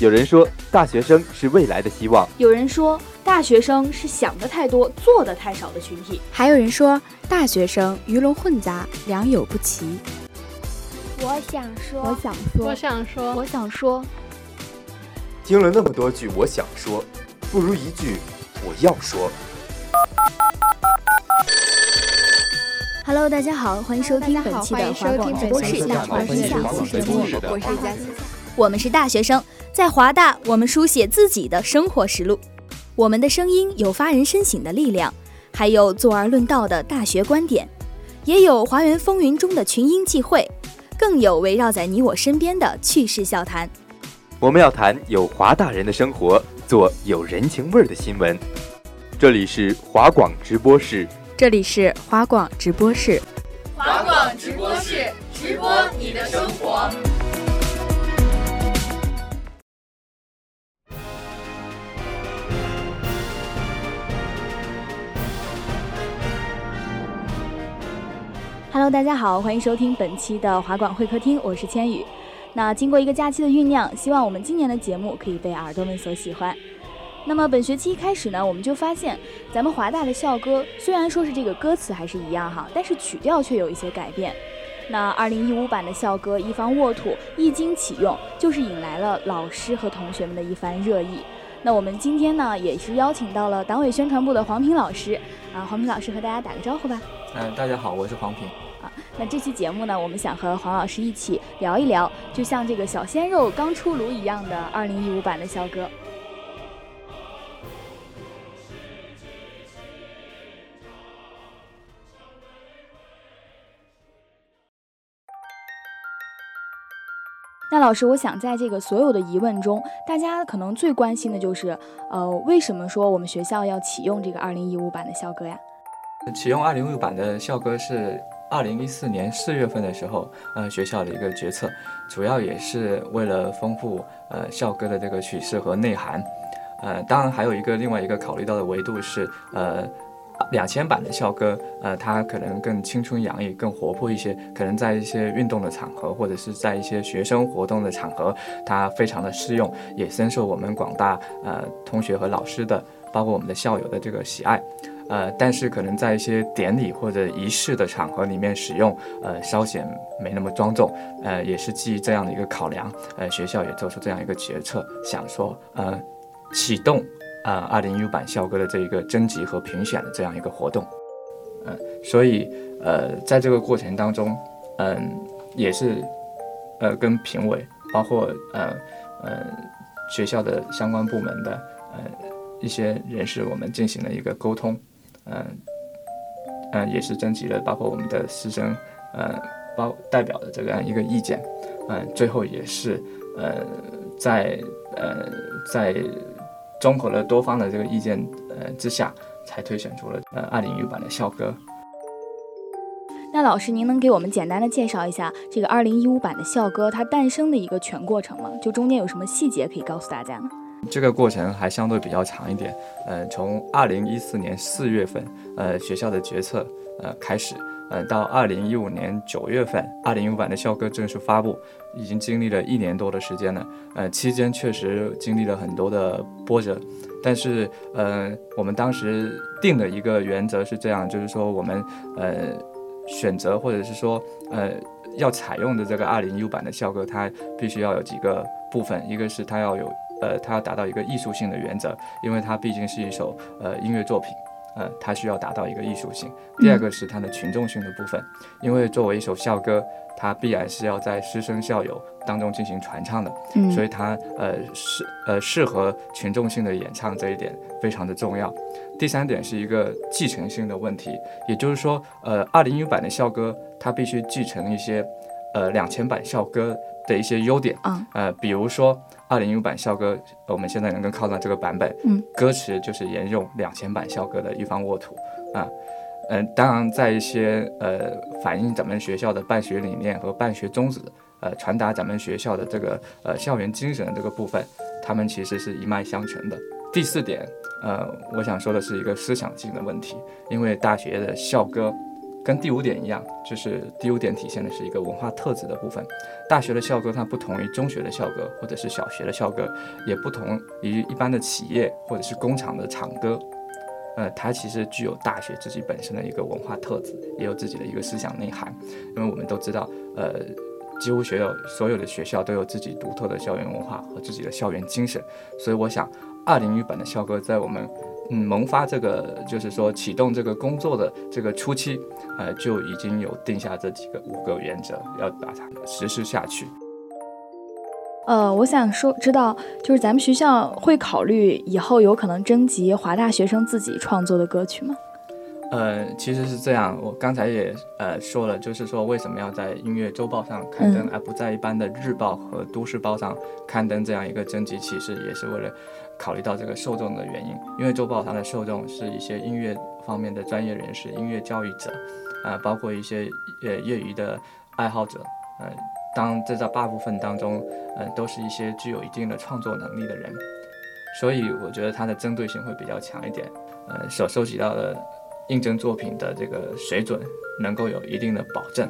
有人说，大学生是未来的希望；有人说，大学生是想的太多、做的太少的群体；还有人说，大学生鱼龙混杂、良莠不齐。我想说，我想说，我想说，我想说。听了那么多句我想说，不如一句我要说。Hello，大家好，欢迎收听本期的华广直播室《大华天下》，我是佳琪，我们是大学生。在华大，我们书写自己的生活实录，我们的声音有发人深省的力量，还有坐而论道的大学观点，也有华园风云中的群英际会，更有围绕在你我身边的趣事笑谈。我们要谈有华大人的生活，做有人情味儿的新闻。这里是华广直播室，这里是华广直播室，华广直播室直播你的生活。Hello，大家好，欢迎收听本期的华广会客厅，我是千羽。那经过一个假期的酝酿，希望我们今年的节目可以被耳朵们所喜欢。那么本学期一开始呢，我们就发现咱们华大的校歌虽然说是这个歌词还是一样哈，但是曲调却有一些改变。那二零一五版的校歌《一方沃土》一经启用，就是引来了老师和同学们的一番热议。那我们今天呢，也是邀请到了党委宣传部的黄平老师啊，黄平老师和大家打个招呼吧。嗯，大家好，我是黄平。啊那这期节目呢，我们想和黄老师一起聊一聊，就像这个小鲜肉刚出炉一样的二零一五版的校歌。老师，我想在这个所有的疑问中，大家可能最关心的就是，呃，为什么说我们学校要启用这个二零一五版的校歌呀？启用二零一五版的校歌是。二零一四年四月份的时候，呃，学校的一个决策，主要也是为了丰富呃校歌的这个曲式和内涵，呃，当然还有一个另外一个考虑到的维度是，呃，两千版的校歌，呃，它可能更青春洋溢、更活泼一些，可能在一些运动的场合或者是在一些学生活动的场合，它非常的适用，也深受我们广大呃同学和老师的，包括我们的校友的这个喜爱。呃，但是可能在一些典礼或者仪式的场合里面使用，呃，稍显没那么庄重。呃，也是基于这样的一个考量，呃，学校也做出这样一个决策，想说，呃，启动啊，二零一五版校歌的这一个征集和评选的这样一个活动。嗯，所以，呃，在这个过程当中，嗯，也是，呃，跟评委，包括呃，呃，学校的相关部门的，呃，一些人士，我们进行了一个沟通。嗯，嗯，也是征集了包括我们的师生，呃，包代表的这样一个意见，嗯，最后也是，呃，在呃在综合了多方的这个意见呃之下，才推选出了呃二零一五版的校歌。那老师，您能给我们简单的介绍一下这个二零一五版的校歌它诞生的一个全过程吗？就中间有什么细节可以告诉大家呢？这个过程还相对比较长一点，呃，从二零一四年四月份，呃，学校的决策，呃，开始，呃，到二零一五年九月份，二零一五版的校歌正式发布，已经经历了一年多的时间了，呃，期间确实经历了很多的波折，但是，呃，我们当时定的一个原则是这样，就是说我们，呃，选择或者是说，呃，要采用的这个二零一五版的校歌，它必须要有几个部分，一个是它要有。呃，它要达到一个艺术性的原则，因为它毕竟是一首呃音乐作品，呃，它需要达到一个艺术性。第二个是它的群众性的部分，因为作为一首校歌，它必然是要在师生校友当中进行传唱的，所以它呃适呃适合群众性的演唱这一点非常的重要。第三点是一个继承性的问题，也就是说，呃，二零一版的校歌它必须继承一些呃两千版校歌的一些优点，呃，比如说。二零一五版校歌，我们现在能够看到这个版本，嗯，歌词就是沿用两千版校歌的一方沃土，啊，嗯，当然在一些呃反映咱们学校的办学理念和办学宗旨，呃，传达咱们学校的这个呃校园精神的这个部分，他们其实是一脉相承的。第四点，呃，我想说的是一个思想性的问题，因为大学的校歌，跟第五点一样，就是第五点体现的是一个文化特质的部分。大学的校歌它不同于中学的校歌，或者是小学的校歌，也不同于一般的企业或者是工厂的厂歌。呃，它其实具有大学自己本身的一个文化特质，也有自己的一个思想内涵。因为我们都知道，呃，几乎学校所有的学校都有自己独特的校园文化和自己的校园精神，所以我想，二零一版的校歌在我们嗯萌发这个就是说启动这个工作的这个初期，呃，就已经有定下这几个五个原则，要把它实施下去。呃，我想说，知道就是咱们学校会考虑以后有可能征集华大学生自己创作的歌曲吗？呃，其实是这样，我刚才也呃说了，就是说为什么要在音乐周报上刊登，而不在一般的日报和都市报上刊登这样一个征集启事，也是为了考虑到这个受众的原因。因为周报它的受众是一些音乐方面的专业人士、音乐教育者，啊，包括一些呃业余的爱好者，呃。当在这大部分当中，嗯，都是一些具有一定的创作能力的人，所以我觉得它的针对性会比较强一点，呃，所收集到的应征作品的这个水准能够有一定的保证，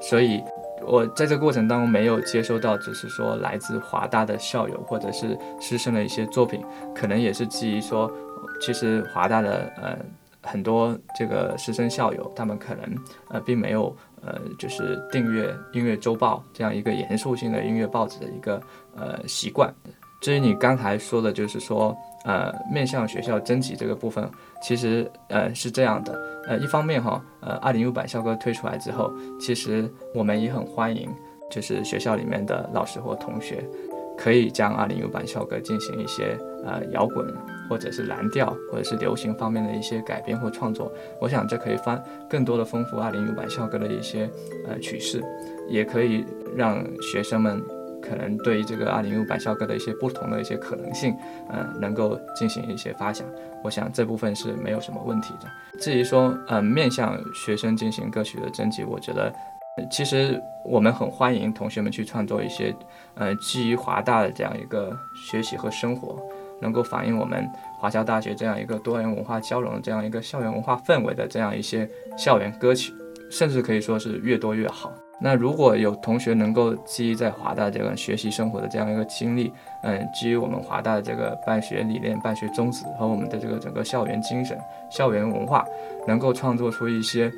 所以我在这个过程当中没有接收到，只是说来自华大的校友或者是师生的一些作品，可能也是基于说，其实华大的呃很多这个师生校友，他们可能呃并没有。呃，就是订阅音乐周报这样一个严肃性的音乐报纸的一个呃习惯。至于你刚才说的，就是说呃面向学校征集这个部分，其实呃是这样的。呃，一方面哈，呃，二零五版校歌推出来之后，其实我们也很欢迎，就是学校里面的老师或同学。可以将二零五版校歌进行一些呃摇滚或者是蓝调或者是流行方面的一些改编或创作，我想这可以翻更多的丰富二零五版校歌的一些呃曲式，也可以让学生们可能对于这个二零一五版校歌的一些不同的一些可能性，嗯，能够进行一些发想。我想这部分是没有什么问题的。至于说呃面向学生进行歌曲的征集，我觉得。其实我们很欢迎同学们去创作一些，呃，基于华大的这样一个学习和生活，能够反映我们华侨大学这样一个多元文化交融的这样一个校园文化氛围的这样一些校园歌曲，甚至可以说是越多越好。那如果有同学能够基于在华大这个学习生活的这样一个经历，嗯，基于我们华大的这个办学理念、办学宗旨和我们的这个整个校园精神、校园文化，能够创作出一些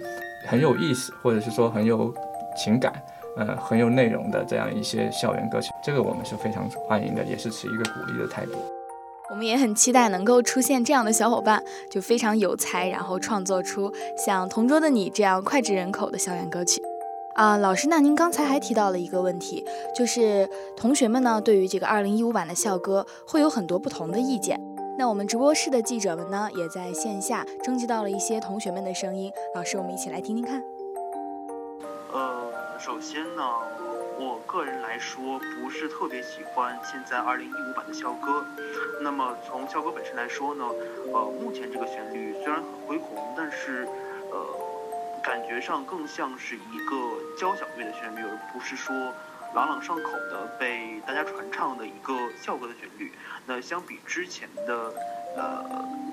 很有意思，或者是说很有。情感，呃，很有内容的这样一些校园歌曲，这个我们是非常欢迎的，也是持一个鼓励的态度。我们也很期待能够出现这样的小伙伴，就非常有才，然后创作出像《同桌的你》这样脍炙人口的校园歌曲。啊，老师，那您刚才还提到了一个问题，就是同学们呢对于这个二零一五版的校歌会有很多不同的意见。那我们直播室的记者们呢也在线下征集到了一些同学们的声音，老师，我们一起来听听看。呃首先呢，我个人来说不是特别喜欢现在二零一五版的校歌。那么从校歌本身来说呢，呃，目前这个旋律虽然很恢宏，但是呃，感觉上更像是一个交响乐的旋律，而不是说朗朗上口的被大家传唱的一个校歌的旋律。那相比之前的呃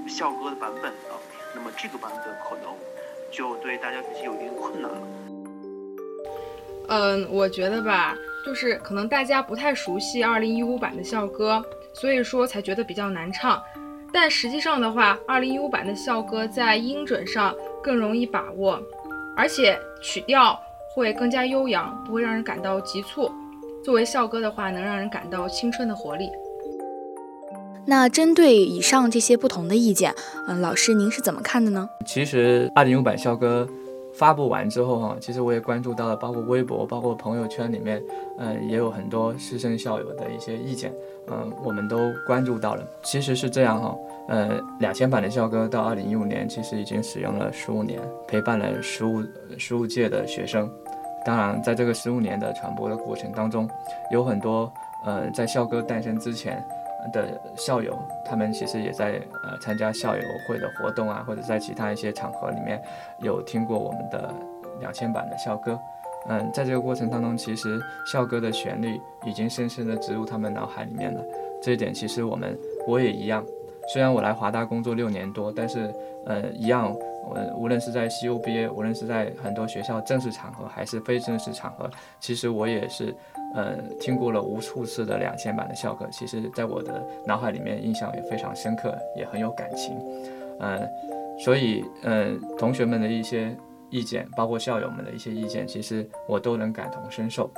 校歌的版本呢，那么这个版本可能就对大家学习有一定困难了。嗯，我觉得吧，就是可能大家不太熟悉二零一五版的校歌，所以说才觉得比较难唱。但实际上的话，二零一五版的校歌在音准上更容易把握，而且曲调会更加悠扬，不会让人感到急促。作为校歌的话，能让人感到青春的活力。那针对以上这些不同的意见，嗯，老师您是怎么看的呢？其实二零五版校歌。发布完之后哈，其实我也关注到了，包括微博、包括朋友圈里面，嗯，也有很多师生校友的一些意见，嗯，我们都关注到了。其实是这样哈，呃，两千版的校歌到二零一五年，其实已经使用了十五年，陪伴了十五十五届的学生。当然，在这个十五年的传播的过程当中，有很多呃，在校歌诞生之前。的校友，他们其实也在呃参加校友会的活动啊，或者在其他一些场合里面有听过我们的两千版的校歌。嗯，在这个过程当中，其实校歌的旋律已经深深的植入他们脑海里面了。这一点其实我们我也一样，虽然我来华大工作六年多，但是呃，一样，我，无论是在 CUBA，无论是在很多学校正式场合还是非正式场合，其实我也是呃听过了无数次的两千版的校歌，其实在我的脑海里面印象也非常深刻，也很有感情，呃，所以呃，同学们的一些意见，包括校友们的一些意见，其实我都能感同身受，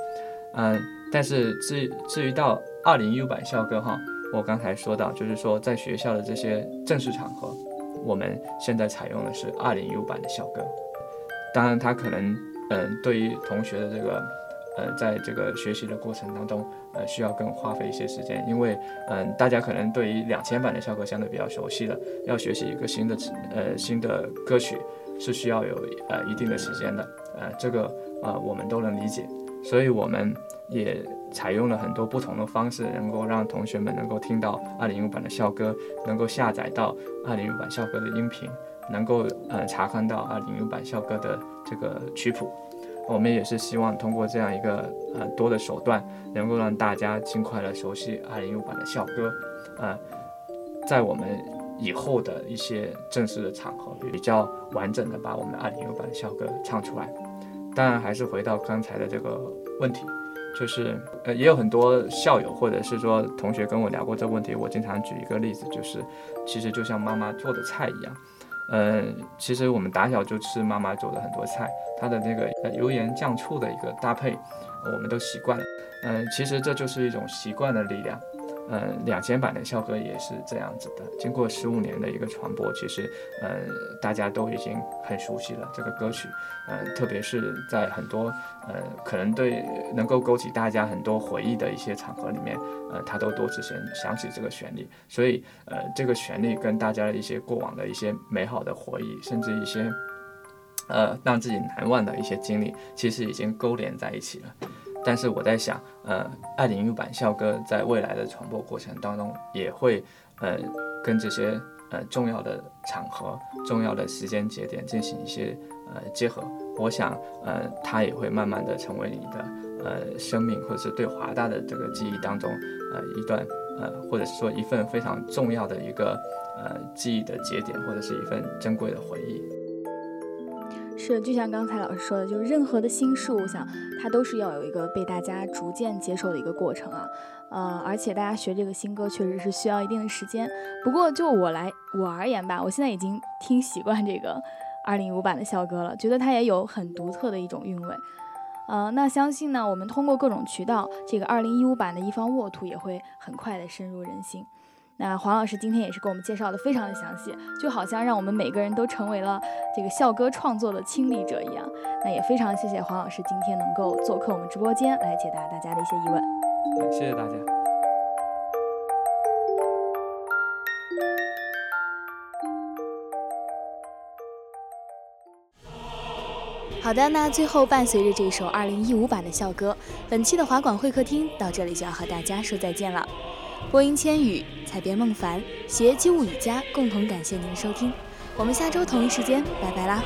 嗯，但是至至于到二零一五版校歌哈。我刚才说到，就是说在学校的这些正式场合，我们现在采用的是二零一五版的校歌。当然，它可能，嗯，对于同学的这个，呃，在这个学习的过程当中，呃，需要更花费一些时间，因为，嗯，大家可能对于两千版的校歌相对比较熟悉了，要学习一个新的，呃，新的歌曲是需要有呃一定的时间的，呃，这个，呃，我们都能理解，所以我们也。采用了很多不同的方式，能够让同学们能够听到二零一五版的校歌，能够下载到二零一五版校歌的音频，能够呃查看到二零一五版校歌的这个曲谱。我们也是希望通过这样一个呃多的手段，能够让大家尽快的熟悉二零一五版的校歌，呃，在我们以后的一些正式的场合，比较完整的把我们的二零一五版校歌唱出来。当然，还是回到刚才的这个问题。就是呃，也有很多校友或者是说同学跟我聊过这个问题。我经常举一个例子，就是其实就像妈妈做的菜一样，呃，其实我们打小就吃妈妈做的很多菜，它的那个油盐酱醋的一个搭配，我们都习惯了。嗯，其实这就是一种习惯的力量。呃，两千版的校歌也是这样子的。经过十五年的一个传播，其实呃，大家都已经很熟悉了这个歌曲。呃，特别是在很多呃，可能对能够勾起大家很多回忆的一些场合里面，呃，他都多次想想起这个旋律。所以呃，这个旋律跟大家的一些过往的一些美好的回忆，甚至一些呃让自己难忘的一些经历，其实已经勾连在一起了。但是我在想，呃，二零一版校歌在未来的传播过程当中，也会，呃，跟这些呃重要的场合、重要的时间节点进行一些呃结合。我想，呃，它也会慢慢的成为你的呃生命，或者是对华大的这个记忆当中，呃，一段呃，或者是说一份非常重要的一个呃记忆的节点，或者是一份珍贵的回忆。是，就像刚才老师说的，就是任何的新事物，我想它都是要有一个被大家逐渐接受的一个过程啊。呃，而且大家学这个新歌确实是需要一定的时间。不过就我来我而言吧，我现在已经听习惯这个 二零一五版的校歌了，觉得它也有很独特的一种韵味。呃，那相信呢，我们通过各种渠道，这个二零一五版的一方沃土也会很快的深入人心。那黄老师今天也是给我们介绍的非常的详细，就好像让我们每个人都成为了这个校歌创作的亲历者一样。那也非常谢谢黄老师今天能够做客我们直播间来解答大家的一些疑问。谢谢大家。好的，那最后伴随着这首二零一五版的校歌，本期的华广会客厅到这里就要和大家说再见了。播音千语，采编孟凡，携机物语家共同感谢您的收听，我们下周同一时间拜拜啦。